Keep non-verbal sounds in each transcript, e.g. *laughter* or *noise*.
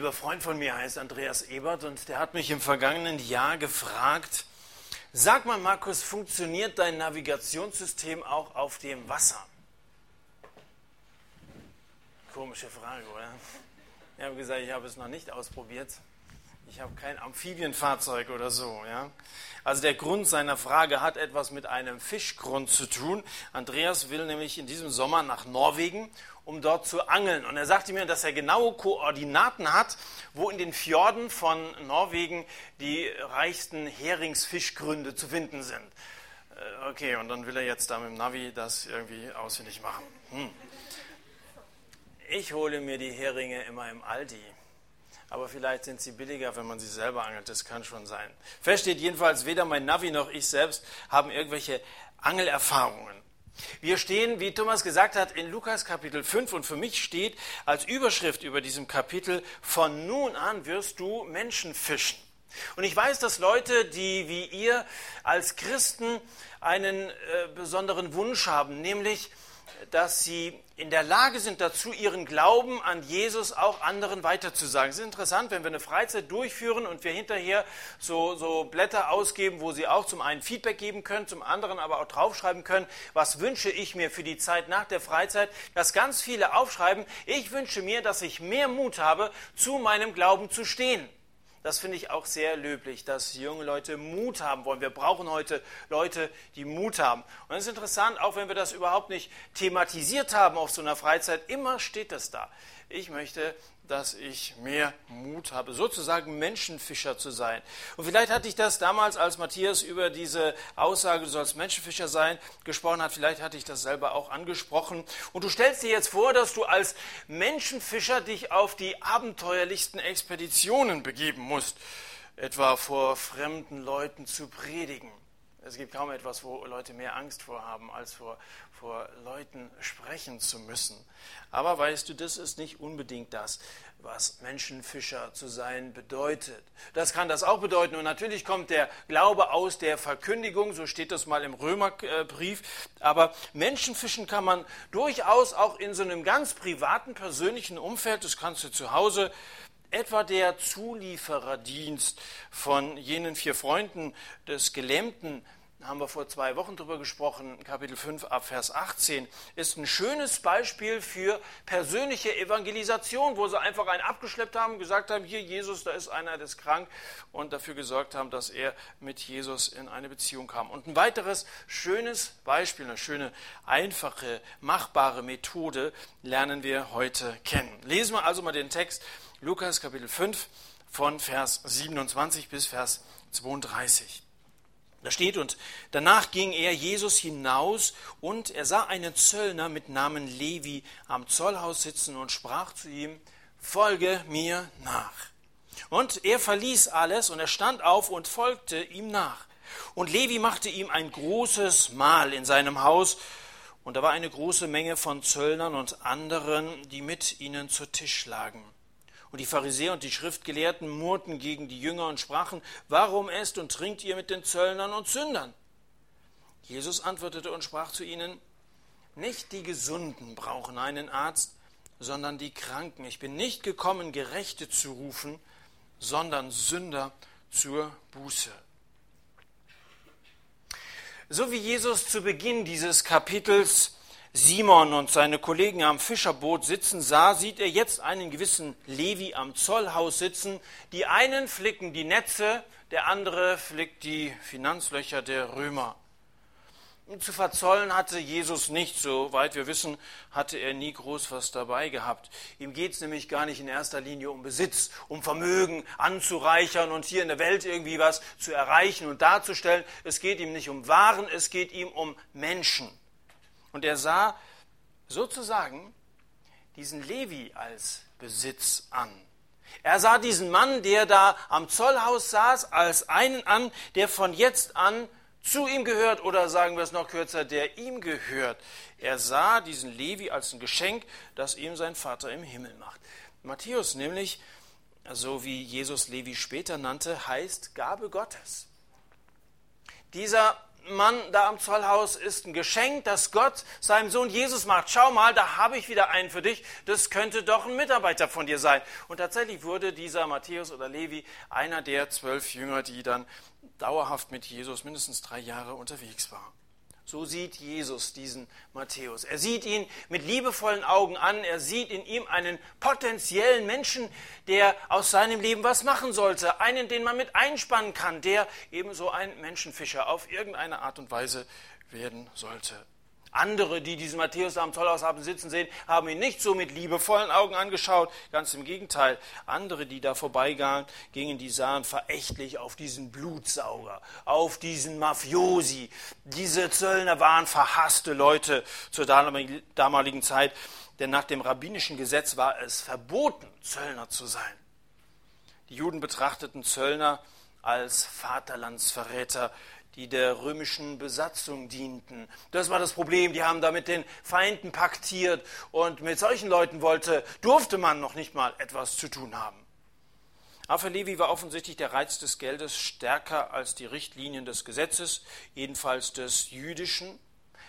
lieber Freund von mir heißt Andreas Ebert und der hat mich im vergangenen Jahr gefragt, sag mal Markus, funktioniert dein Navigationssystem auch auf dem Wasser? Komische Frage, oder? Ich habe gesagt, ich habe es noch nicht ausprobiert. Ich habe kein Amphibienfahrzeug oder so. Ja? Also der Grund seiner Frage hat etwas mit einem Fischgrund zu tun. Andreas will nämlich in diesem Sommer nach Norwegen, um dort zu angeln. Und er sagte mir, dass er genaue Koordinaten hat, wo in den Fjorden von Norwegen die reichsten Heringsfischgründe zu finden sind. Äh, okay, und dann will er jetzt da mit dem Navi das irgendwie ausfindig machen. Hm. Ich hole mir die Heringe immer im Aldi aber vielleicht sind sie billiger, wenn man sie selber angelt. Das kann schon sein. Fest steht jedenfalls, weder mein Navi noch ich selbst haben irgendwelche Angelerfahrungen. Wir stehen, wie Thomas gesagt hat, in Lukas Kapitel 5 und für mich steht als Überschrift über diesem Kapitel, von nun an wirst du Menschen fischen. Und ich weiß, dass Leute, die wie ihr als Christen einen äh, besonderen Wunsch haben, nämlich dass sie in der Lage sind dazu, ihren Glauben an Jesus auch anderen weiterzusagen. Es ist interessant, wenn wir eine Freizeit durchführen und wir hinterher so, so Blätter ausgeben, wo sie auch zum einen Feedback geben können, zum anderen aber auch draufschreiben können, was wünsche ich mir für die Zeit nach der Freizeit, dass ganz viele aufschreiben, ich wünsche mir, dass ich mehr Mut habe, zu meinem Glauben zu stehen. Das finde ich auch sehr löblich, dass junge Leute Mut haben wollen. Wir brauchen heute Leute, die Mut haben. Und es ist interessant, auch wenn wir das überhaupt nicht thematisiert haben auf so einer Freizeit, immer steht das da. Ich möchte dass ich mehr Mut habe, sozusagen Menschenfischer zu sein. Und vielleicht hatte ich das damals, als Matthias über diese Aussage, du sollst Menschenfischer sein, gesprochen hat, vielleicht hatte ich das selber auch angesprochen. Und du stellst dir jetzt vor, dass du als Menschenfischer dich auf die abenteuerlichsten Expeditionen begeben musst, etwa vor fremden Leuten zu predigen. Es gibt kaum etwas, wo Leute mehr Angst vorhaben, als vor, vor Leuten sprechen zu müssen. Aber weißt du, das ist nicht unbedingt das, was Menschenfischer zu sein bedeutet. Das kann das auch bedeuten. Und natürlich kommt der Glaube aus der Verkündigung, so steht das mal im Römerbrief. Aber Menschenfischen kann man durchaus auch in so einem ganz privaten, persönlichen Umfeld, das kannst du zu Hause etwa der Zuliefererdienst von jenen vier Freunden des Gelähmten, haben wir vor zwei Wochen darüber gesprochen, Kapitel 5 ab Vers 18, ist ein schönes Beispiel für persönliche Evangelisation, wo sie einfach einen abgeschleppt haben, gesagt haben, hier Jesus, da ist einer, der ist krank und dafür gesorgt haben, dass er mit Jesus in eine Beziehung kam. Und ein weiteres schönes Beispiel, eine schöne, einfache, machbare Methode lernen wir heute kennen. Lesen wir also mal den Text Lukas Kapitel 5 von Vers 27 bis Vers 32. Da steht, und danach ging er Jesus hinaus und er sah einen Zöllner mit Namen Levi am Zollhaus sitzen und sprach zu ihm, folge mir nach. Und er verließ alles und er stand auf und folgte ihm nach. Und Levi machte ihm ein großes Mahl in seinem Haus und da war eine große Menge von Zöllnern und anderen, die mit ihnen zu Tisch lagen. Und die Pharisäer und die Schriftgelehrten murrten gegen die Jünger und sprachen, warum esst und trinkt ihr mit den Zöllnern und Sündern? Jesus antwortete und sprach zu ihnen, nicht die Gesunden brauchen einen Arzt, sondern die Kranken. Ich bin nicht gekommen, Gerechte zu rufen, sondern Sünder zur Buße. So wie Jesus zu Beginn dieses Kapitels Simon und seine Kollegen am Fischerboot sitzen sah, sieht er jetzt einen gewissen Levi am Zollhaus sitzen. Die einen flicken die Netze, der andere flickt die Finanzlöcher der Römer. Zu verzollen hatte Jesus nicht, soweit wir wissen, hatte er nie groß was dabei gehabt. Ihm geht es nämlich gar nicht in erster Linie um Besitz, um Vermögen anzureichern und hier in der Welt irgendwie was zu erreichen und darzustellen. Es geht ihm nicht um Waren, es geht ihm um Menschen. Und er sah sozusagen diesen Levi als Besitz an. Er sah diesen Mann, der da am Zollhaus saß, als einen an, der von jetzt an zu ihm gehört oder sagen wir es noch kürzer, der ihm gehört. Er sah diesen Levi als ein Geschenk, das ihm sein Vater im Himmel macht. Matthäus nämlich, so wie Jesus Levi später nannte, heißt Gabe Gottes. Dieser Mann da am Zollhaus ist ein Geschenk, das Gott seinem Sohn Jesus macht. Schau mal, da habe ich wieder einen für dich. Das könnte doch ein Mitarbeiter von dir sein. Und tatsächlich wurde dieser Matthäus oder Levi einer der zwölf Jünger, die dann dauerhaft mit Jesus mindestens drei Jahre unterwegs waren. So sieht Jesus diesen Matthäus. Er sieht ihn mit liebevollen Augen an. Er sieht in ihm einen potenziellen Menschen, der aus seinem Leben was machen sollte. Einen, den man mit einspannen kann, der ebenso ein Menschenfischer auf irgendeine Art und Weise werden sollte. Andere, die diesen Matthäus am Zollhaus haben sitzen sehen, haben ihn nicht so mit liebevollen Augen angeschaut. Ganz im Gegenteil. Andere, die da vorbeigingen, gingen, die sahen verächtlich auf diesen Blutsauger, auf diesen Mafiosi. Diese Zöllner waren verhasste Leute zur damaligen Zeit, denn nach dem rabbinischen Gesetz war es verboten, Zöllner zu sein. Die Juden betrachteten Zöllner als Vaterlandsverräter, die der römischen Besatzung dienten. Das war das Problem. Die haben da mit den Feinden paktiert und mit solchen Leuten wollte, durfte man noch nicht mal etwas zu tun haben. Aber für Levi war offensichtlich der Reiz des Geldes stärker als die Richtlinien des Gesetzes, jedenfalls des jüdischen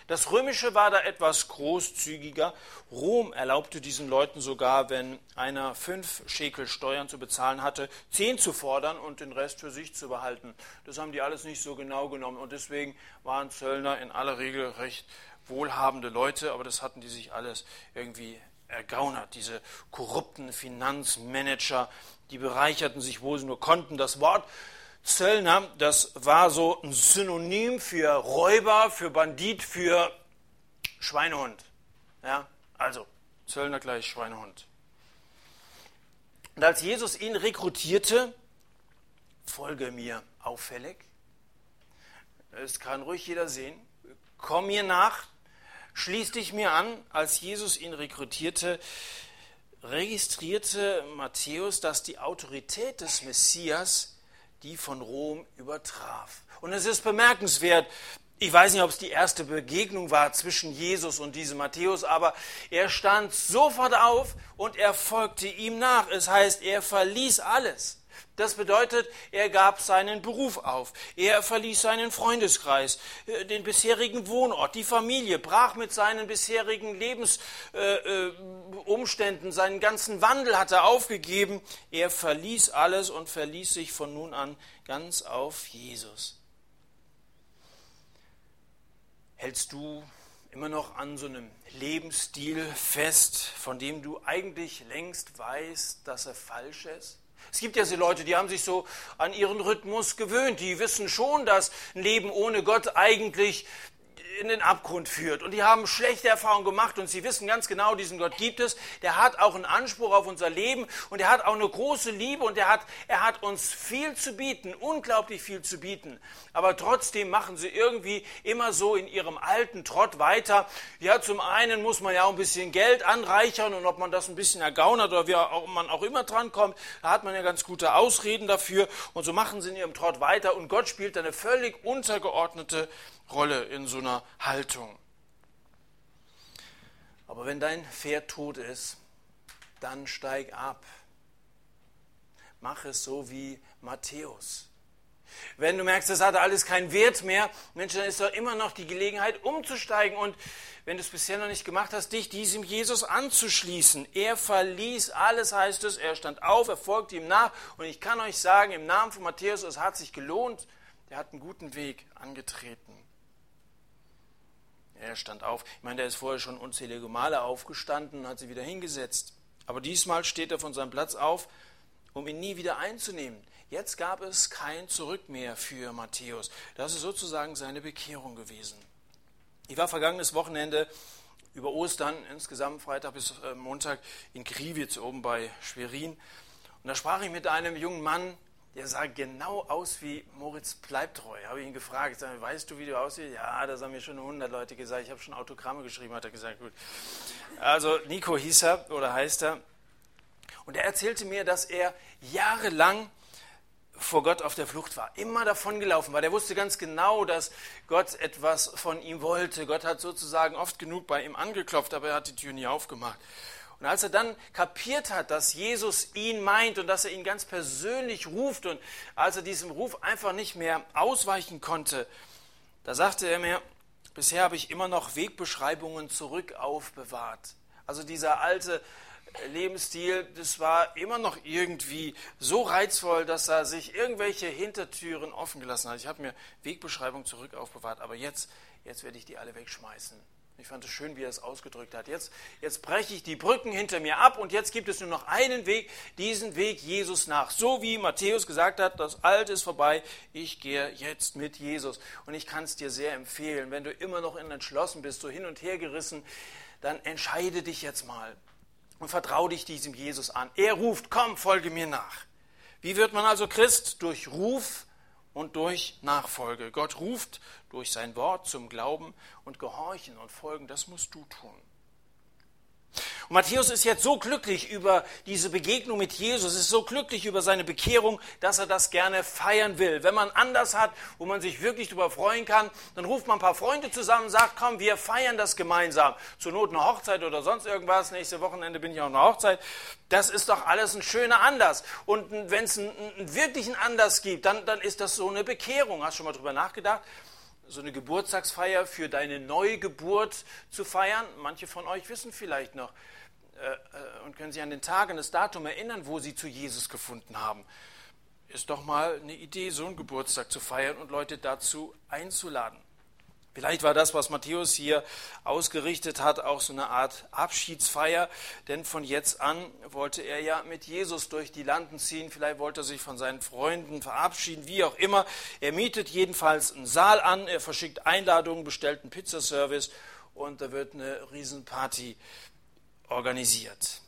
das Römische war da etwas großzügiger. Rom erlaubte diesen Leuten sogar, wenn einer fünf Schekel Steuern zu bezahlen hatte, zehn zu fordern und den Rest für sich zu behalten. Das haben die alles nicht so genau genommen und deswegen waren Zöllner in aller Regel recht wohlhabende Leute, aber das hatten die sich alles irgendwie ergaunert. Diese korrupten Finanzmanager, die bereicherten sich, wo sie nur konnten. Das Wort Zöllner, das war so ein Synonym für Räuber, für Bandit, für Schweinehund. Ja, also Zöllner gleich Schweinehund. Und als Jesus ihn rekrutierte, folge mir auffällig, das kann ruhig jeder sehen, komm mir nach, schließ dich mir an, als Jesus ihn rekrutierte, registrierte Matthäus, dass die Autorität des Messias die von Rom übertraf. Und es ist bemerkenswert, ich weiß nicht, ob es die erste Begegnung war zwischen Jesus und diesem Matthäus, aber er stand sofort auf und er folgte ihm nach. Es heißt, er verließ alles. Das bedeutet, er gab seinen Beruf auf, er verließ seinen Freundeskreis, äh, den bisherigen Wohnort, die Familie, brach mit seinen bisherigen Lebensumständen, äh, äh, seinen ganzen Wandel hat er aufgegeben. Er verließ alles und verließ sich von nun an ganz auf Jesus. Hältst du immer noch an so einem Lebensstil fest, von dem du eigentlich längst weißt, dass er falsch ist? Es gibt ja so Leute, die haben sich so an ihren Rhythmus gewöhnt. Die wissen schon, dass ein Leben ohne Gott eigentlich in den Abgrund führt. Und die haben schlechte Erfahrungen gemacht und sie wissen ganz genau, diesen Gott gibt es. Der hat auch einen Anspruch auf unser Leben und er hat auch eine große Liebe und er hat, er hat uns viel zu bieten, unglaublich viel zu bieten. Aber trotzdem machen sie irgendwie immer so in ihrem alten Trott weiter. Ja, zum einen muss man ja auch ein bisschen Geld anreichern und ob man das ein bisschen ergaunert oder wie auch, man auch immer drankommt, da hat man ja ganz gute Ausreden dafür. Und so machen sie in ihrem Trott weiter und Gott spielt eine völlig untergeordnete Rolle in so einer Haltung. Aber wenn dein Pferd tot ist, dann steig ab. Mach es so wie Matthäus. Wenn du merkst, das hat alles keinen Wert mehr, Mensch, dann ist doch immer noch die Gelegenheit, umzusteigen und wenn du es bisher noch nicht gemacht hast, dich diesem Jesus anzuschließen. Er verließ alles, heißt es, er stand auf, er folgte ihm nach und ich kann euch sagen, im Namen von Matthäus, es hat sich gelohnt, er hat einen guten Weg angetreten. Er stand auf. Ich meine, der ist vorher schon unzählige Male aufgestanden und hat sich wieder hingesetzt. Aber diesmal steht er von seinem Platz auf, um ihn nie wieder einzunehmen. Jetzt gab es kein Zurück mehr für Matthäus. Das ist sozusagen seine Bekehrung gewesen. Ich war vergangenes Wochenende über Ostern, insgesamt Freitag bis äh, Montag, in Kriwitz oben bei Schwerin. Und da sprach ich mit einem jungen Mann, der sah genau aus wie Moritz Bleibtreu. Habe ich ihn gefragt, sag, weißt du, wie du aussiehst? Ja, das haben mir schon 100 Leute gesagt. Ich habe schon Autogramme geschrieben, hat er gesagt. Gut. Also Nico hieß er oder heißt er. Und er erzählte mir, dass er jahrelang vor Gott auf der Flucht war, immer davon gelaufen war. Der wusste ganz genau, dass Gott etwas von ihm wollte. Gott hat sozusagen oft genug bei ihm angeklopft, aber er hat die Tür nie aufgemacht. Und als er dann kapiert hat, dass Jesus ihn meint und dass er ihn ganz persönlich ruft und als er diesem Ruf einfach nicht mehr ausweichen konnte, Da sagte er mir, bisher habe ich immer noch Wegbeschreibungen zurück aufbewahrt. Also dieser alte Lebensstil, das war immer noch irgendwie so reizvoll, dass er sich irgendwelche Hintertüren offen gelassen hat. Ich habe mir Wegbeschreibungen zurück aufbewahrt, aber jetzt, jetzt werde ich die alle wegschmeißen. Ich fand es schön, wie er es ausgedrückt hat. Jetzt, jetzt breche ich die Brücken hinter mir ab und jetzt gibt es nur noch einen Weg, diesen Weg Jesus nach. So wie Matthäus gesagt hat, das Alte ist vorbei, ich gehe jetzt mit Jesus. Und ich kann es dir sehr empfehlen, wenn du immer noch entschlossen bist, so hin und her gerissen, dann entscheide dich jetzt mal und vertraue dich diesem Jesus an. Er ruft, komm, folge mir nach. Wie wird man also Christ? Durch Ruf und durch Nachfolge. Gott ruft durch sein Wort zum Glauben und Gehorchen und Folgen. Das musst du tun. Und Matthäus ist jetzt so glücklich über diese Begegnung mit Jesus, ist so glücklich über seine Bekehrung, dass er das gerne feiern will. Wenn man anders hat, wo man sich wirklich darüber freuen kann, dann ruft man ein paar Freunde zusammen und sagt, komm, wir feiern das gemeinsam. Zur Not eine Hochzeit oder sonst irgendwas. Nächste Wochenende bin ich auf einer Hochzeit. Das ist doch alles ein schöner Anlass. Und wenn es einen, einen wirklichen Anlass gibt, dann, dann ist das so eine Bekehrung. Hast du schon mal drüber nachgedacht? So eine Geburtstagsfeier für deine Neugeburt zu feiern. Manche von euch wissen vielleicht noch äh, äh, und können sich an den Tag, an das Datum erinnern, wo sie zu Jesus gefunden haben. Ist doch mal eine Idee, so einen Geburtstag zu feiern und Leute dazu einzuladen. Vielleicht war das, was Matthäus hier ausgerichtet hat, auch so eine Art Abschiedsfeier, denn von jetzt an wollte er ja mit Jesus durch die Landen ziehen. Vielleicht wollte er sich von seinen Freunden verabschieden, wie auch immer. Er mietet jedenfalls einen Saal an, er verschickt Einladungen, bestellt einen Pizzaservice und da wird eine Riesenparty organisiert.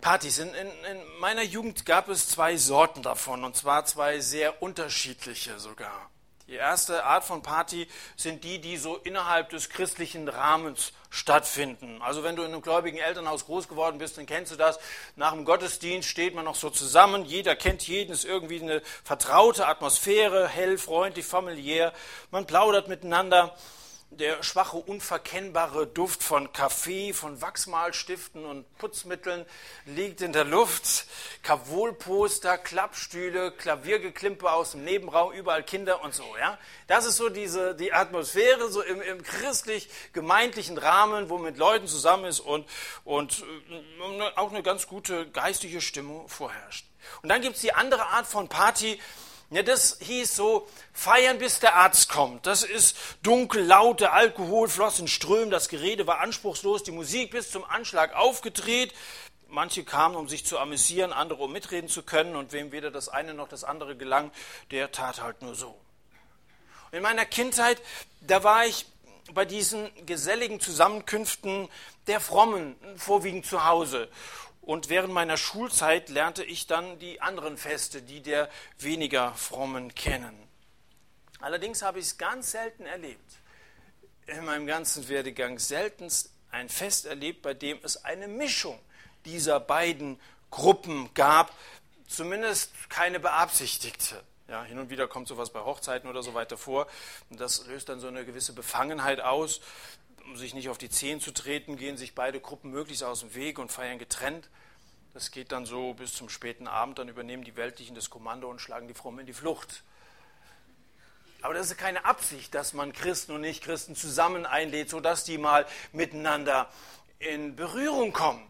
Partys. In, in, in meiner Jugend gab es zwei Sorten davon, und zwar zwei sehr unterschiedliche sogar. Die erste Art von Party sind die, die so innerhalb des christlichen Rahmens stattfinden. Also wenn du in einem gläubigen Elternhaus groß geworden bist, dann kennst du das. Nach dem Gottesdienst steht man noch so zusammen, jeder kennt jeden, ist irgendwie eine vertraute Atmosphäre, hell, freundlich, familiär. Man plaudert miteinander der schwache, unverkennbare Duft von Kaffee, von Wachsmalstiften und Putzmitteln liegt in der Luft. Kavolposter, Klappstühle, Klaviergeklimpe aus dem Nebenraum, überall Kinder und so. Ja, das ist so diese die Atmosphäre so im, im christlich-gemeindlichen Rahmen, wo man mit Leuten zusammen ist und und äh, auch eine ganz gute geistige Stimmung vorherrscht. Und dann gibt es die andere Art von Party, ja, das hieß so, feiern bis der Arzt kommt. Das ist dunkel, laut, der Alkohol floss in Strömen, das Gerede war anspruchslos, die Musik bis zum Anschlag aufgedreht. Manche kamen, um sich zu amüsieren, andere, um mitreden zu können. Und wem weder das eine noch das andere gelang, der tat halt nur so. In meiner Kindheit, da war ich bei diesen geselligen Zusammenkünften der Frommen vorwiegend zu Hause. Und während meiner Schulzeit lernte ich dann die anderen Feste, die der weniger frommen kennen. Allerdings habe ich es ganz selten erlebt, in meinem ganzen Werdegang selten ein Fest erlebt, bei dem es eine Mischung dieser beiden Gruppen gab, zumindest keine beabsichtigte. Ja, hin und wieder kommt sowas bei Hochzeiten oder so weiter vor. Und das löst dann so eine gewisse Befangenheit aus. Um sich nicht auf die Zehen zu treten, gehen sich beide Gruppen möglichst aus dem Weg und feiern getrennt. Das geht dann so bis zum späten Abend, dann übernehmen die Weltlichen das Kommando und schlagen die Frommen in die Flucht. Aber das ist keine Absicht, dass man Christen und Nichtchristen zusammen einlädt, sodass die mal miteinander in Berührung kommen.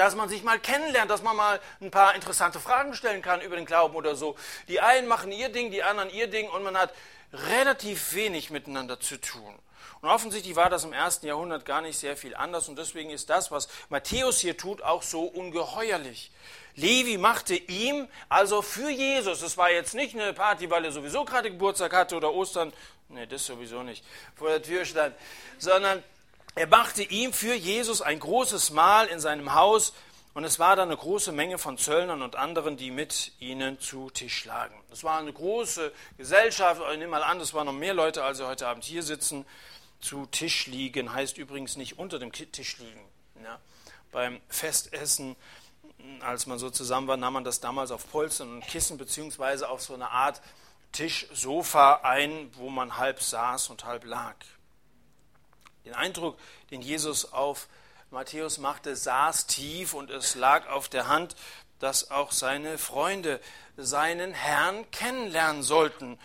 Dass man sich mal kennenlernt, dass man mal ein paar interessante Fragen stellen kann über den Glauben oder so. Die einen machen ihr Ding, die anderen ihr Ding und man hat relativ wenig miteinander zu tun. Und offensichtlich war das im ersten Jahrhundert gar nicht sehr viel anders und deswegen ist das, was Matthäus hier tut, auch so ungeheuerlich. Levi machte ihm also für Jesus, es war jetzt nicht eine Party, weil er sowieso gerade Geburtstag hatte oder Ostern, nee, das sowieso nicht, vor der Tür stand, sondern er machte ihm für Jesus ein großes Mahl in seinem Haus und es war da eine große Menge von Zöllnern und anderen, die mit ihnen zu Tisch lagen. Das war eine große Gesellschaft, ich nehme mal an, es waren noch mehr Leute, als heute Abend hier sitzen zu Tisch liegen, heißt übrigens nicht unter dem Tisch liegen. Ja. Beim Festessen, als man so zusammen war, nahm man das damals auf Polstern und Kissen beziehungsweise auf so eine Art Tischsofa ein, wo man halb saß und halb lag. Den Eindruck, den Jesus auf Matthäus machte, saß tief und es lag auf der Hand, dass auch seine Freunde seinen Herrn kennenlernen sollten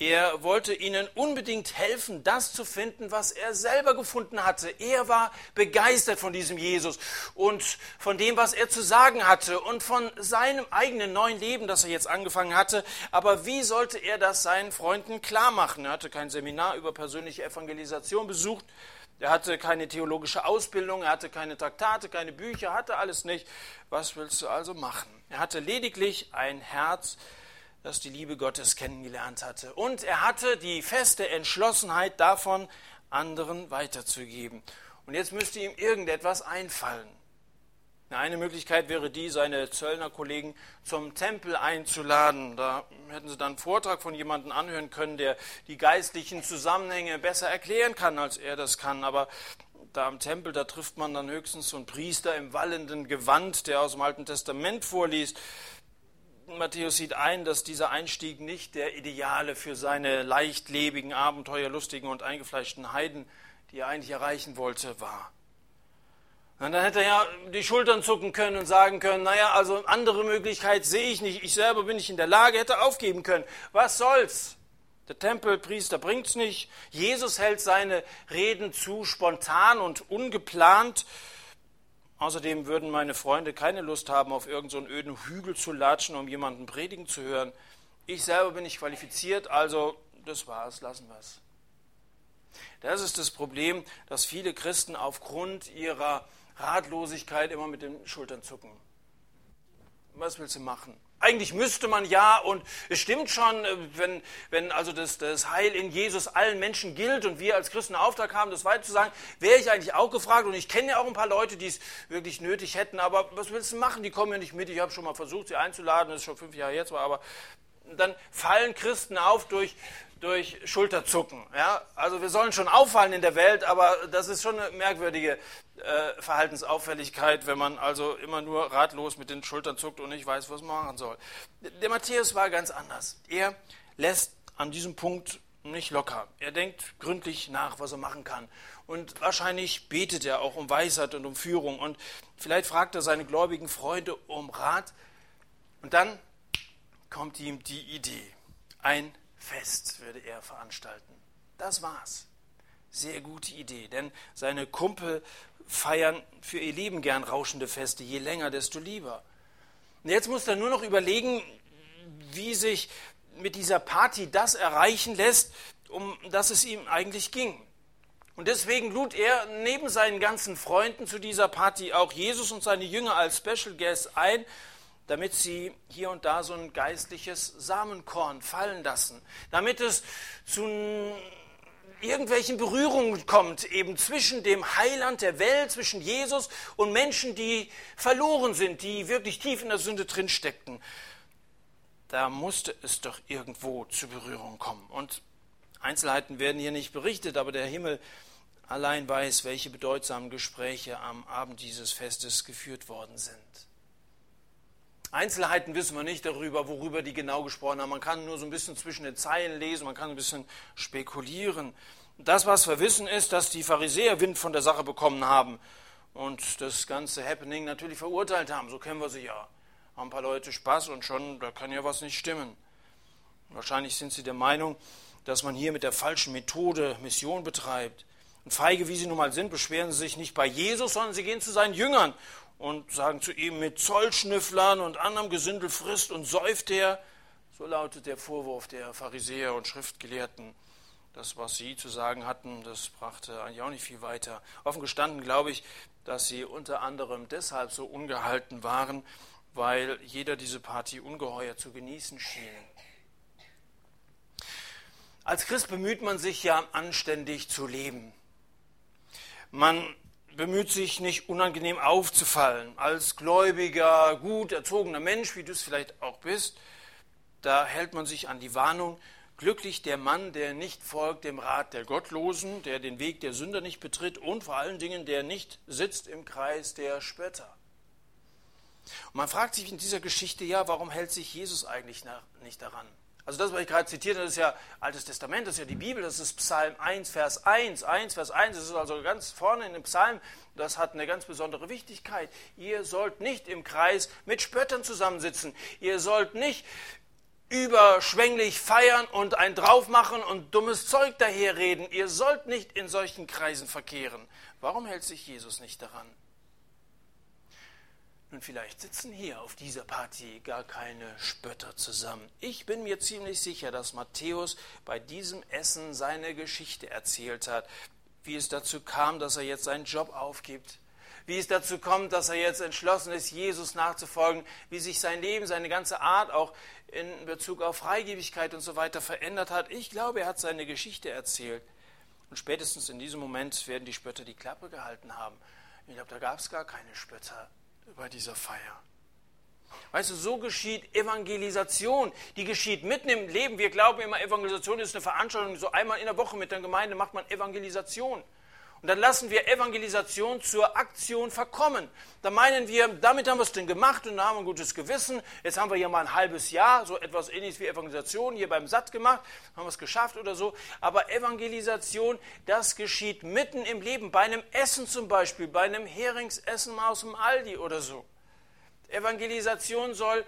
Er wollte ihnen unbedingt helfen, das zu finden, was er selber gefunden hatte. Er war begeistert von diesem Jesus und von dem, was er zu sagen hatte und von seinem eigenen neuen Leben, das er jetzt angefangen hatte. Aber wie sollte er das seinen Freunden klar machen? Er hatte kein Seminar über persönliche Evangelisation besucht. Er hatte keine theologische Ausbildung, er hatte keine Traktate, keine Bücher, hatte alles nicht. Was willst du also machen? Er hatte lediglich ein Herz, das die Liebe Gottes kennengelernt hatte. Und er hatte die feste Entschlossenheit davon, anderen weiterzugeben. Und jetzt müsste ihm irgendetwas einfallen. Eine Möglichkeit wäre die, seine Zöllnerkollegen zum Tempel einzuladen. Da hätten sie dann einen Vortrag von jemandem anhören können, der die geistlichen Zusammenhänge besser erklären kann, als er das kann. Aber da am Tempel, da trifft man dann höchstens so einen Priester im wallenden Gewand, der aus dem Alten Testament vorliest. Matthäus sieht ein, dass dieser Einstieg nicht der Ideale für seine leichtlebigen, abenteuerlustigen und eingefleischten Heiden, die er eigentlich erreichen wollte, war. Und dann hätte er ja die Schultern zucken können und sagen können, naja, also andere Möglichkeit sehe ich nicht, ich selber bin nicht in der Lage, hätte aufgeben können. Was soll's? Der Tempelpriester bringt's nicht. Jesus hält seine Reden zu spontan und ungeplant. Außerdem würden meine Freunde keine Lust haben, auf irgendeinen so öden Hügel zu latschen, um jemanden predigen zu hören. Ich selber bin nicht qualifiziert, also das war's, lassen wir's. Das ist das Problem, dass viele Christen aufgrund ihrer Ratlosigkeit immer mit den Schultern zucken. Was willst du machen? Eigentlich müsste man ja, und es stimmt schon, äh, wenn, wenn also das, das Heil in Jesus allen Menschen gilt und wir als Christen Auftrag haben, das weiter zu sagen, wäre ich eigentlich auch gefragt. Und ich kenne ja auch ein paar Leute, die es wirklich nötig hätten, aber was willst du machen? Die kommen ja nicht mit. Ich habe schon mal versucht, sie einzuladen, das ist schon fünf Jahre jetzt, aber dann fallen Christen auf durch, durch Schulterzucken. Ja? Also wir sollen schon auffallen in der Welt, aber das ist schon eine merkwürdige äh, Verhaltensauffälligkeit, wenn man also immer nur ratlos mit den Schultern zuckt und nicht weiß, was man machen soll. Der Matthäus war ganz anders. Er lässt an diesem Punkt nicht locker. Er denkt gründlich nach, was er machen kann. Und wahrscheinlich betet er auch um Weisheit und um Führung. Und vielleicht fragt er seine gläubigen Freunde um Rat. Und dann kommt ihm die Idee. Ein Fest würde er veranstalten. Das war's. Sehr gute Idee, denn seine Kumpel feiern für ihr Leben gern rauschende Feste, je länger, desto lieber. Und jetzt muss er nur noch überlegen, wie sich mit dieser Party das erreichen lässt, um das es ihm eigentlich ging. Und deswegen lud er neben seinen ganzen Freunden zu dieser Party auch Jesus und seine Jünger als Special Guest ein damit sie hier und da so ein geistliches Samenkorn fallen lassen, damit es zu irgendwelchen Berührungen kommt, eben zwischen dem Heiland der Welt, zwischen Jesus und Menschen, die verloren sind, die wirklich tief in der Sünde drin steckten. Da musste es doch irgendwo zu Berührung kommen. Und Einzelheiten werden hier nicht berichtet, aber der Himmel allein weiß, welche bedeutsamen Gespräche am Abend dieses Festes geführt worden sind. Einzelheiten wissen wir nicht darüber, worüber die genau gesprochen haben. Man kann nur so ein bisschen zwischen den Zeilen lesen, man kann ein bisschen spekulieren. Das, was wir wissen, ist, dass die Pharisäer Wind von der Sache bekommen haben und das ganze Happening natürlich verurteilt haben. So kennen wir sie ja. Haben ein paar Leute Spaß und schon, da kann ja was nicht stimmen. Wahrscheinlich sind sie der Meinung, dass man hier mit der falschen Methode Mission betreibt. Und feige wie sie nun mal sind, beschweren sie sich nicht bei Jesus, sondern sie gehen zu seinen Jüngern und sagen zu ihm, mit Zollschnüfflern und anderem Gesindel frisst und säuft er. So lautet der Vorwurf der Pharisäer und Schriftgelehrten. Das, was sie zu sagen hatten, das brachte eigentlich auch nicht viel weiter. Offen gestanden glaube ich, dass sie unter anderem deshalb so ungehalten waren, weil jeder diese Party ungeheuer zu genießen schien. Als Christ bemüht man sich ja anständig zu leben. Man bemüht sich nicht unangenehm aufzufallen. Als gläubiger, gut erzogener Mensch, wie du es vielleicht auch bist, da hält man sich an die Warnung, glücklich der Mann, der nicht folgt dem Rat der Gottlosen, der den Weg der Sünder nicht betritt und vor allen Dingen, der nicht sitzt im Kreis der Spötter. Und man fragt sich in dieser Geschichte, ja, warum hält sich Jesus eigentlich nicht daran? Also das, was ich gerade zitiert habe, ist ja Altes Testament, das ist ja die Bibel, das ist Psalm 1, Vers 1, 1, Vers 1, das ist also ganz vorne in dem Psalm, das hat eine ganz besondere Wichtigkeit. Ihr sollt nicht im Kreis mit Spöttern zusammensitzen, ihr sollt nicht überschwänglich feiern und ein draufmachen und dummes Zeug daherreden. Ihr sollt nicht in solchen Kreisen verkehren. Warum hält sich Jesus nicht daran? Nun, vielleicht sitzen hier auf dieser Party gar keine Spötter zusammen. Ich bin mir ziemlich sicher, dass Matthäus bei diesem Essen seine Geschichte erzählt hat, wie es dazu kam, dass er jetzt seinen Job aufgibt, wie es dazu kommt, dass er jetzt entschlossen ist, Jesus nachzufolgen, wie sich sein Leben, seine ganze Art auch in Bezug auf Freigebigkeit und so weiter verändert hat. Ich glaube, er hat seine Geschichte erzählt. Und spätestens in diesem Moment werden die Spötter die Klappe gehalten haben. Ich glaube, da gab es gar keine Spötter bei dieser Feier. Weißt du, so geschieht Evangelisation. Die geschieht mitten im Leben. Wir glauben immer, Evangelisation ist eine Veranstaltung, so einmal in der Woche mit der Gemeinde macht man Evangelisation. Und dann lassen wir Evangelisation zur Aktion verkommen. Da meinen wir, damit haben wir es denn gemacht und haben ein gutes Gewissen. Jetzt haben wir hier mal ein halbes Jahr, so etwas ähnliches wie Evangelisation, hier beim Satt gemacht, haben wir es geschafft oder so. Aber Evangelisation, das geschieht mitten im Leben, bei einem Essen zum Beispiel, bei einem Heringsessen aus dem Aldi oder so. Evangelisation soll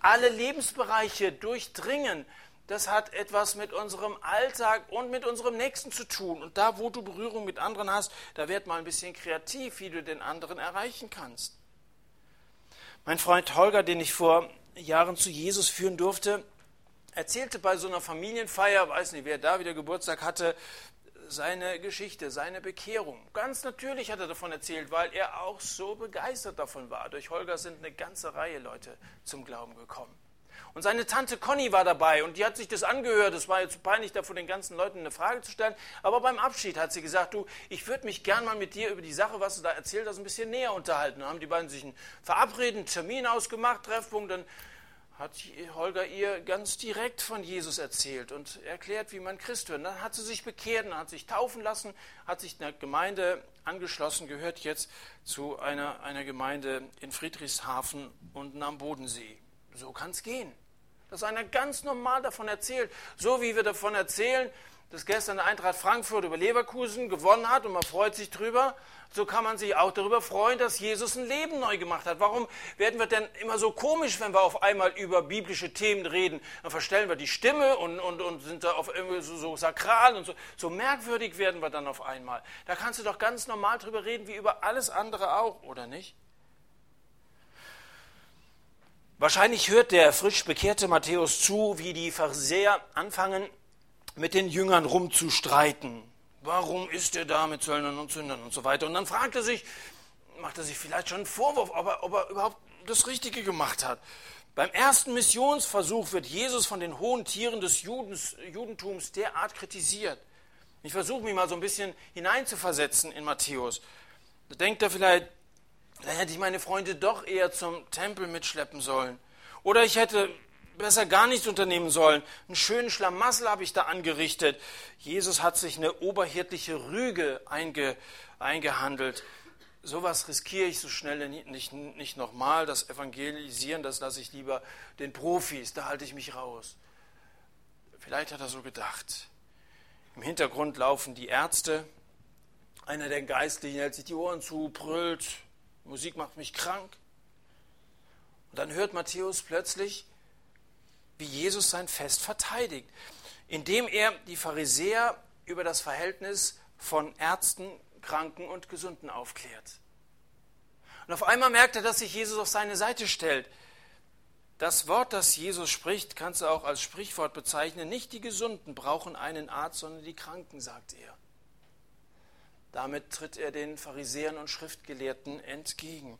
alle Lebensbereiche durchdringen das hat etwas mit unserem Alltag und mit unserem Nächsten zu tun. Und da, wo du Berührung mit anderen hast, da werd mal ein bisschen kreativ, wie du den anderen erreichen kannst. Mein Freund Holger, den ich vor Jahren zu Jesus führen durfte, erzählte bei so einer Familienfeier, weiß nicht, wer da wieder Geburtstag hatte, seine Geschichte, seine Bekehrung. Ganz natürlich hat er davon erzählt, weil er auch so begeistert davon war. Durch Holger sind eine ganze Reihe Leute zum Glauben gekommen. Und seine Tante Conny war dabei und die hat sich das angehört. Es war jetzt peinlich, da vor den ganzen Leuten eine Frage zu stellen. Aber beim Abschied hat sie gesagt, du, ich würde mich gern mal mit dir über die Sache, was du da erzählt hast, ein bisschen näher unterhalten. Dann haben die beiden sich einen verabredeten Termin ausgemacht, Treffpunkt. Dann hat Holger ihr ganz direkt von Jesus erzählt und erklärt, wie man Christ wird. Dann hat sie sich bekehrt, dann hat sich taufen lassen, hat sich einer Gemeinde angeschlossen, gehört jetzt zu einer, einer Gemeinde in Friedrichshafen unten am Bodensee. So kann es gehen dass einer ganz normal davon erzählt. So wie wir davon erzählen, dass gestern der Eintracht Frankfurt über Leverkusen gewonnen hat und man freut sich drüber, so kann man sich auch darüber freuen, dass Jesus ein Leben neu gemacht hat. Warum werden wir denn immer so komisch, wenn wir auf einmal über biblische Themen reden? Dann verstellen wir die Stimme und, und, und sind da auf irgendwie so, so sakral und so. So merkwürdig werden wir dann auf einmal. Da kannst du doch ganz normal drüber reden, wie über alles andere auch, oder nicht? Wahrscheinlich hört der frisch bekehrte Matthäus zu, wie die Pharisäer anfangen, mit den Jüngern rumzustreiten. Warum ist er da mit Zöllnern und Sündern und so weiter? Und dann fragt er sich, macht er sich vielleicht schon einen Vorwurf, ob er, ob er überhaupt das Richtige gemacht hat. Beim ersten Missionsversuch wird Jesus von den hohen Tieren des Judens, Judentums derart kritisiert. Ich versuche mich mal so ein bisschen hineinzuversetzen in Matthäus. Da denkt er vielleicht, da hätte ich meine Freunde doch eher zum Tempel mitschleppen sollen. Oder ich hätte besser gar nichts unternehmen sollen. Einen schönen Schlamassel habe ich da angerichtet. Jesus hat sich eine oberhirtliche Rüge einge, eingehandelt. Sowas riskiere ich so schnell nicht, nicht, nicht nochmal. Das Evangelisieren, das lasse ich lieber den Profis. Da halte ich mich raus. Vielleicht hat er so gedacht. Im Hintergrund laufen die Ärzte. Einer der Geistlichen hält sich die Ohren zu, brüllt, Musik macht mich krank. Und dann hört Matthäus plötzlich, wie Jesus sein Fest verteidigt, indem er die Pharisäer über das Verhältnis von Ärzten, Kranken und Gesunden aufklärt. Und auf einmal merkt er, dass sich Jesus auf seine Seite stellt. Das Wort, das Jesus spricht, kannst du auch als Sprichwort bezeichnen. Nicht die Gesunden brauchen einen Arzt, sondern die Kranken, sagt er. Damit tritt er den Pharisäern und Schriftgelehrten entgegen.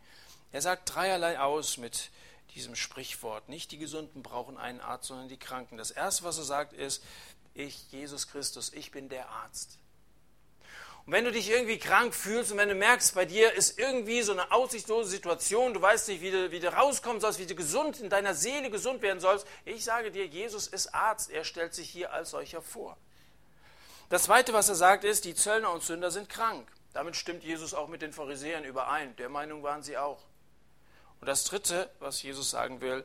Er sagt dreierlei aus mit diesem Sprichwort. Nicht die Gesunden brauchen einen Arzt, sondern die Kranken. Das Erste, was er sagt, ist, ich, Jesus Christus, ich bin der Arzt. Und wenn du dich irgendwie krank fühlst und wenn du merkst, bei dir ist irgendwie so eine aussichtslose Situation, du weißt nicht, wie du, wie du rauskommen sollst, wie du gesund in deiner Seele gesund werden sollst, ich sage dir, Jesus ist Arzt. Er stellt sich hier als solcher vor. Das Zweite, was er sagt, ist, die Zöllner und Sünder sind krank. Damit stimmt Jesus auch mit den Pharisäern überein. Der Meinung waren sie auch. Und das Dritte, was Jesus sagen will,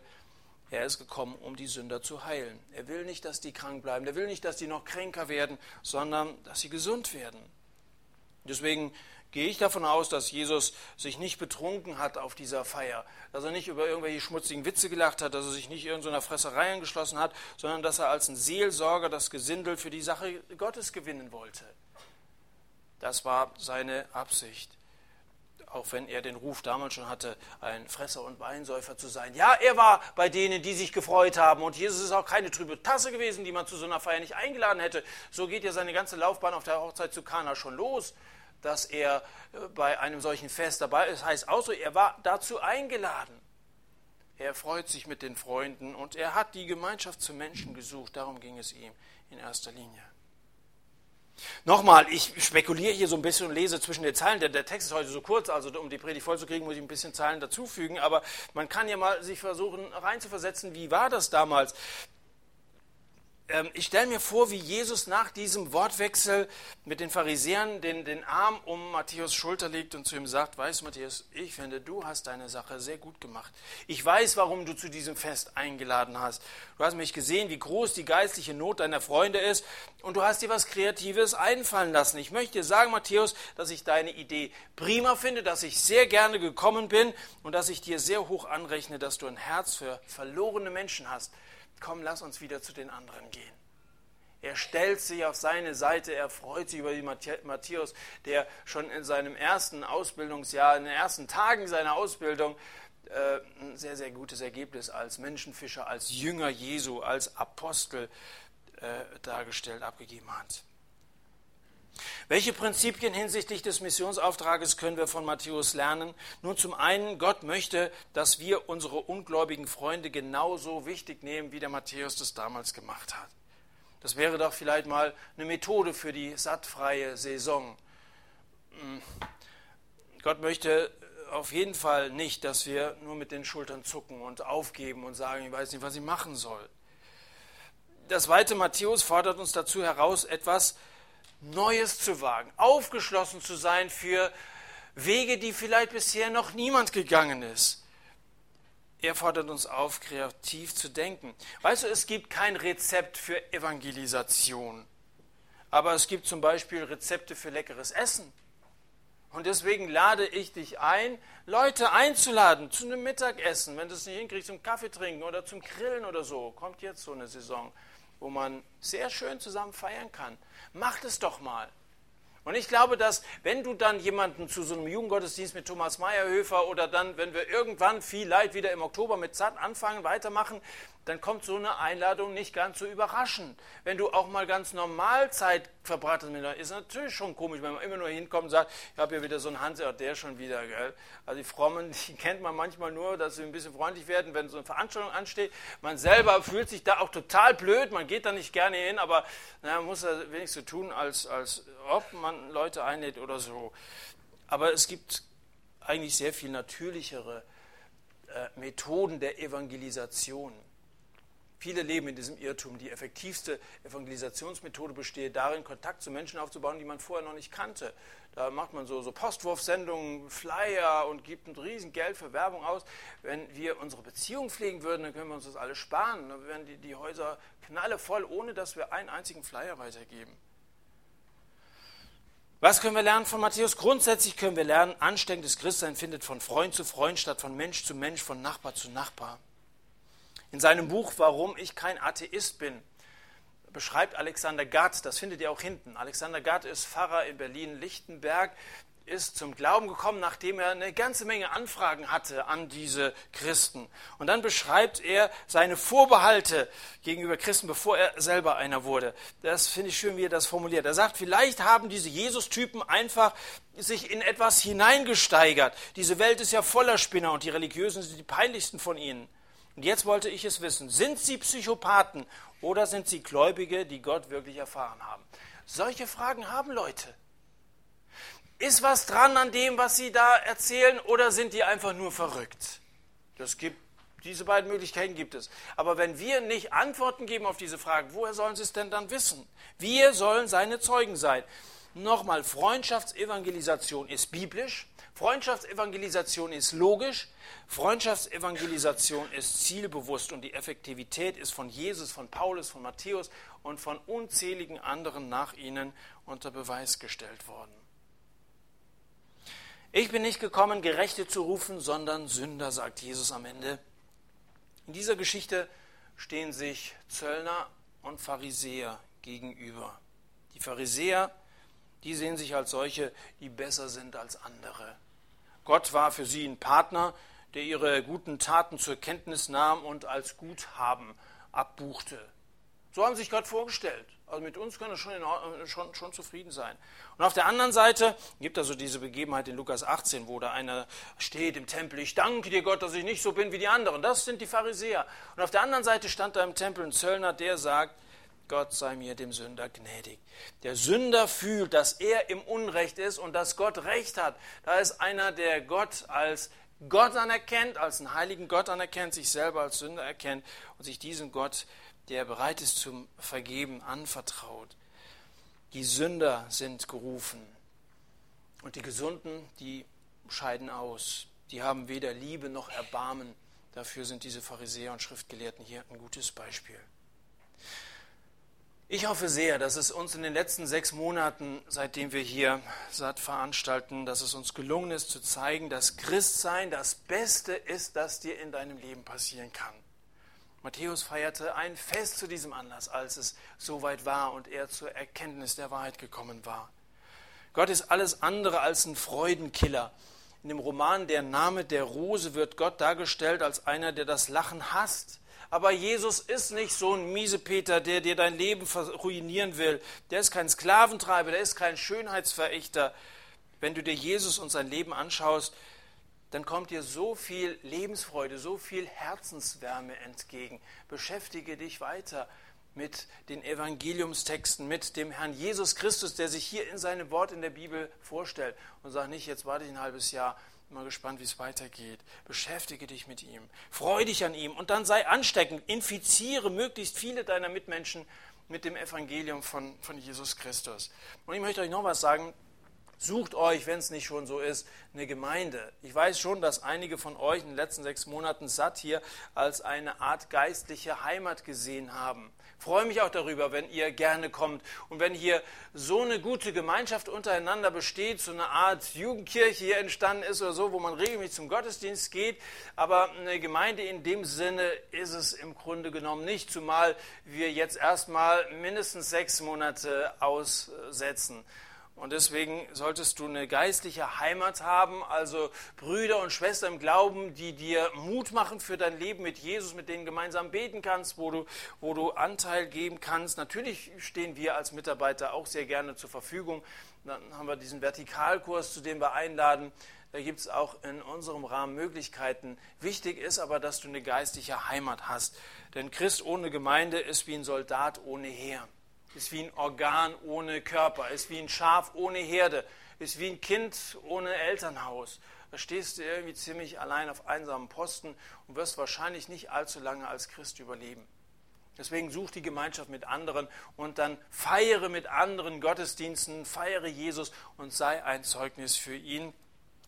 er ist gekommen, um die Sünder zu heilen. Er will nicht, dass die krank bleiben. Er will nicht, dass die noch kränker werden, sondern dass sie gesund werden. Deswegen gehe ich davon aus, dass Jesus sich nicht betrunken hat auf dieser Feier, dass er nicht über irgendwelche schmutzigen Witze gelacht hat, dass er sich nicht irgendeiner Fresserei angeschlossen hat, sondern dass er als ein Seelsorger das Gesindel für die Sache Gottes gewinnen wollte. Das war seine Absicht. Auch wenn er den Ruf damals schon hatte, ein Fresser und Weinsäufer zu sein. Ja, er war bei denen, die sich gefreut haben. Und Jesus ist auch keine trübe Tasse gewesen, die man zu so einer Feier nicht eingeladen hätte. So geht ja seine ganze Laufbahn auf der Hochzeit zu Kana schon los dass er äh, bei einem solchen Fest dabei ist. Das heißt auch so, er war dazu eingeladen. Er freut sich mit den Freunden und er hat die Gemeinschaft zu Menschen gesucht. Darum ging es ihm in erster Linie. Nochmal, ich spekuliere hier so ein bisschen und lese zwischen den Zeilen. Der, der, Text ist heute so kurz, also um die Predigt vollzukriegen, muss ich ein bisschen Zeilen dazufügen. Aber man kann ja mal sich versuchen reinzuversetzen, wie war das damals? Ähm, ich stelle mir vor, wie Jesus nach diesem Wortwechsel mit den Pharisäern den, den Arm um Matthäus Schulter legt und zu ihm sagt, weißt Matthäus, ich finde, du hast deine Sache sehr gut gemacht. Ich weiß, warum du zu diesem Fest eingeladen hast. Du hast mich gesehen, wie groß die geistliche Not deiner Freunde ist und du hast dir was Kreatives einfallen lassen. Ich möchte dir sagen, Matthäus, dass ich deine Idee prima finde, dass ich sehr gerne gekommen bin und dass ich dir sehr hoch anrechne, dass du ein Herz für verlorene Menschen hast komm, lass uns wieder zu den anderen gehen. Er stellt sich auf seine Seite, er freut sich über Matthäus, der schon in seinem ersten Ausbildungsjahr, in den ersten Tagen seiner Ausbildung äh, ein sehr, sehr gutes Ergebnis als Menschenfischer, als Jünger Jesu, als Apostel äh, dargestellt, abgegeben hat. Welche Prinzipien hinsichtlich des Missionsauftrages können wir von Matthäus lernen? Nun zum einen, Gott möchte, dass wir unsere ungläubigen Freunde genauso wichtig nehmen, wie der Matthäus das damals gemacht hat. Das wäre doch vielleicht mal eine Methode für die sattfreie Saison. Hm. Gott möchte auf jeden Fall nicht, dass wir nur mit den Schultern zucken und aufgeben und sagen, ich weiß nicht, was ich machen soll. Das zweite Matthäus fordert uns dazu heraus, etwas Neues zu wagen, aufgeschlossen zu sein für Wege, die vielleicht bisher noch niemand gegangen ist. Er fordert uns auf, kreativ zu denken. Weißt du, es gibt kein Rezept für Evangelisation, aber es gibt zum Beispiel Rezepte für leckeres Essen. Und deswegen lade ich dich ein, Leute einzuladen zu einem Mittagessen, wenn du es nicht hinkriegst, zum Kaffee trinken oder zum Grillen oder so. Kommt jetzt so eine Saison wo man sehr schön zusammen feiern kann. Macht es doch mal. Und ich glaube, dass wenn du dann jemanden zu so einem Jugendgottesdienst mit Thomas Meyerhöfer oder dann, wenn wir irgendwann vielleicht wieder im Oktober mit ZAT anfangen, weitermachen, dann kommt so eine Einladung nicht ganz so überraschend. Wenn du auch mal ganz normal Zeit verbracht hast ist natürlich schon komisch, wenn man immer nur hinkommt und sagt, ich habe hier wieder so einen Hanse, der schon wieder, gell? Also die Frommen, *laughs* die kennt man manchmal nur, dass sie ein bisschen freundlich werden, wenn so eine Veranstaltung ansteht. Man selber fühlt sich da auch total blöd, man geht da nicht gerne hin, aber na, man muss da wenigstens so tun, als, als ob man Leute einlädt oder so. Aber es gibt eigentlich sehr viel natürlichere äh, Methoden der Evangelisation. Viele leben in diesem Irrtum. Die effektivste Evangelisationsmethode besteht darin, Kontakt zu Menschen aufzubauen, die man vorher noch nicht kannte. Da macht man so, so Postwurfsendungen, Flyer und gibt ein riesen Geld für Werbung aus. Wenn wir unsere Beziehung pflegen würden, dann können wir uns das alles sparen. Dann wären die, die Häuser knallevoll, ohne dass wir einen einzigen Flyer weitergeben. Was können wir lernen von Matthäus? Grundsätzlich können wir lernen, ansteckendes Christsein findet von Freund zu Freund statt von Mensch zu Mensch, von Nachbar zu Nachbar. In seinem Buch Warum ich kein Atheist bin beschreibt Alexander Gard, das findet ihr auch hinten. Alexander Gard ist Pfarrer in Berlin-Lichtenberg, ist zum Glauben gekommen, nachdem er eine ganze Menge Anfragen hatte an diese Christen. Und dann beschreibt er seine Vorbehalte gegenüber Christen, bevor er selber einer wurde. Das finde ich schön, wie er das formuliert. Er sagt, vielleicht haben diese Jesus-Typen einfach sich in etwas hineingesteigert. Diese Welt ist ja voller Spinner und die Religiösen sind die peinlichsten von ihnen. Und jetzt wollte ich es wissen, sind Sie Psychopathen oder sind Sie Gläubige, die Gott wirklich erfahren haben? Solche Fragen haben Leute. Ist was dran an dem, was Sie da erzählen oder sind die einfach nur verrückt? Das gibt, diese beiden Möglichkeiten gibt es. Aber wenn wir nicht Antworten geben auf diese Fragen, woher sollen Sie es denn dann wissen? Wir sollen seine Zeugen sein. Nochmal, Freundschaftsevangelisation ist biblisch, Freundschaftsevangelisation ist logisch, Freundschaftsevangelisation ist zielbewusst und die Effektivität ist von Jesus, von Paulus, von Matthäus und von unzähligen anderen nach ihnen unter Beweis gestellt worden. Ich bin nicht gekommen, Gerechte zu rufen, sondern Sünder, sagt Jesus am Ende. In dieser Geschichte stehen sich Zöllner und Pharisäer gegenüber. Die Pharisäer, die sehen sich als solche, die besser sind als andere. Gott war für sie ein Partner, der ihre guten Taten zur Kenntnis nahm und als Guthaben abbuchte. So haben sich Gott vorgestellt. Also mit uns kann er schon, schon, schon zufrieden sein. Und auf der anderen Seite gibt es also diese Begebenheit in Lukas 18, wo da einer steht im Tempel, ich danke dir Gott, dass ich nicht so bin wie die anderen. Das sind die Pharisäer. Und auf der anderen Seite stand da im Tempel ein Zöllner, der sagt, Gott sei mir dem Sünder gnädig. Der Sünder fühlt, dass er im Unrecht ist und dass Gott Recht hat. Da ist einer, der Gott als Gott anerkennt, als einen heiligen Gott anerkennt, sich selber als Sünder erkennt und sich diesen Gott, der bereit ist zum Vergeben, anvertraut. Die Sünder sind gerufen und die Gesunden, die scheiden aus. Die haben weder Liebe noch Erbarmen. Dafür sind diese Pharisäer und Schriftgelehrten hier ein gutes Beispiel. Ich hoffe sehr, dass es uns in den letzten sechs Monaten, seitdem wir hier satt veranstalten, dass es uns gelungen ist zu zeigen, dass Christsein das Beste ist, das dir in deinem Leben passieren kann. Matthäus feierte ein Fest zu diesem Anlass, als es soweit war und er zur Erkenntnis der Wahrheit gekommen war. Gott ist alles andere als ein Freudenkiller. In dem Roman Der Name der Rose wird Gott dargestellt als einer, der das Lachen hasst aber Jesus ist nicht so ein Miesepeter, der dir dein Leben ruinieren will. Der ist kein Sklaventreiber, der ist kein Schönheitsverächter. Wenn du dir Jesus und sein Leben anschaust, dann kommt dir so viel Lebensfreude, so viel Herzenswärme entgegen. Beschäftige dich weiter mit den Evangeliumstexten, mit dem Herrn Jesus Christus, der sich hier in seinem Wort in der Bibel vorstellt und sag nicht, jetzt warte ich ein halbes Jahr, mal gespannt, wie es weitergeht. Beschäftige dich mit ihm. Freu dich an ihm und dann sei ansteckend. Infiziere möglichst viele deiner Mitmenschen mit dem Evangelium von, von Jesus Christus. Und ich möchte euch noch was sagen. Sucht euch, wenn es nicht schon so ist, eine Gemeinde. Ich weiß schon, dass einige von euch in den letzten sechs Monaten satt hier als eine Art geistliche Heimat gesehen haben freue mich auch darüber, wenn ihr gerne kommt und wenn hier so eine gute Gemeinschaft untereinander besteht, so eine Art Jugendkirche hier entstanden ist oder so, wo man regelmäßig zum Gottesdienst geht. Aber eine Gemeinde in dem Sinne ist es im Grunde genommen nicht, zumal wir jetzt erstmal mindestens sechs Monate aussetzen. Und deswegen solltest du eine geistliche Heimat haben, also Brüder und Schwestern im Glauben, die dir Mut machen für dein Leben mit Jesus, mit denen gemeinsam beten kannst, wo du, wo du Anteil geben kannst. Natürlich stehen wir als Mitarbeiter auch sehr gerne zur Verfügung. Dann haben wir diesen Vertikalkurs, zu dem wir einladen. Da gibt es auch in unserem Rahmen Möglichkeiten. Wichtig ist aber, dass du eine geistliche Heimat hast. Denn Christ ohne Gemeinde ist wie ein Soldat ohne Heer ist wie ein Organ ohne Körper, ist wie ein Schaf ohne Herde, ist wie ein Kind ohne Elternhaus. Da stehst du irgendwie ziemlich allein auf einsamen Posten und wirst wahrscheinlich nicht allzu lange als Christ überleben. Deswegen such die Gemeinschaft mit anderen und dann feiere mit anderen Gottesdiensten, feiere Jesus und sei ein Zeugnis für ihn.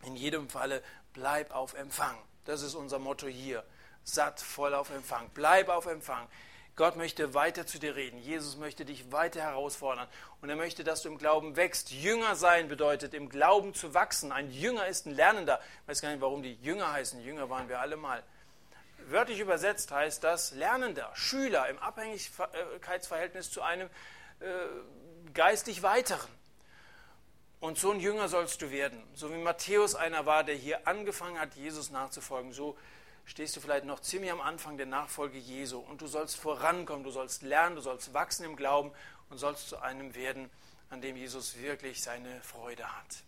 In jedem Falle bleib auf Empfang. Das ist unser Motto hier. Satt, voll auf Empfang. Bleib auf Empfang. Gott möchte weiter zu dir reden. Jesus möchte dich weiter herausfordern. Und er möchte, dass du im Glauben wächst. Jünger sein bedeutet, im Glauben zu wachsen. Ein Jünger ist ein Lernender. Ich weiß gar nicht, warum die Jünger heißen. Jünger waren wir alle mal. Wörtlich übersetzt heißt das Lernender, Schüler im Abhängigkeitsverhältnis zu einem äh, geistlich Weiteren. Und so ein Jünger sollst du werden. So wie Matthäus einer war, der hier angefangen hat, Jesus nachzufolgen, so stehst du vielleicht noch ziemlich am Anfang der Nachfolge Jesu und du sollst vorankommen, du sollst lernen, du sollst wachsen im Glauben und sollst zu einem werden, an dem Jesus wirklich seine Freude hat.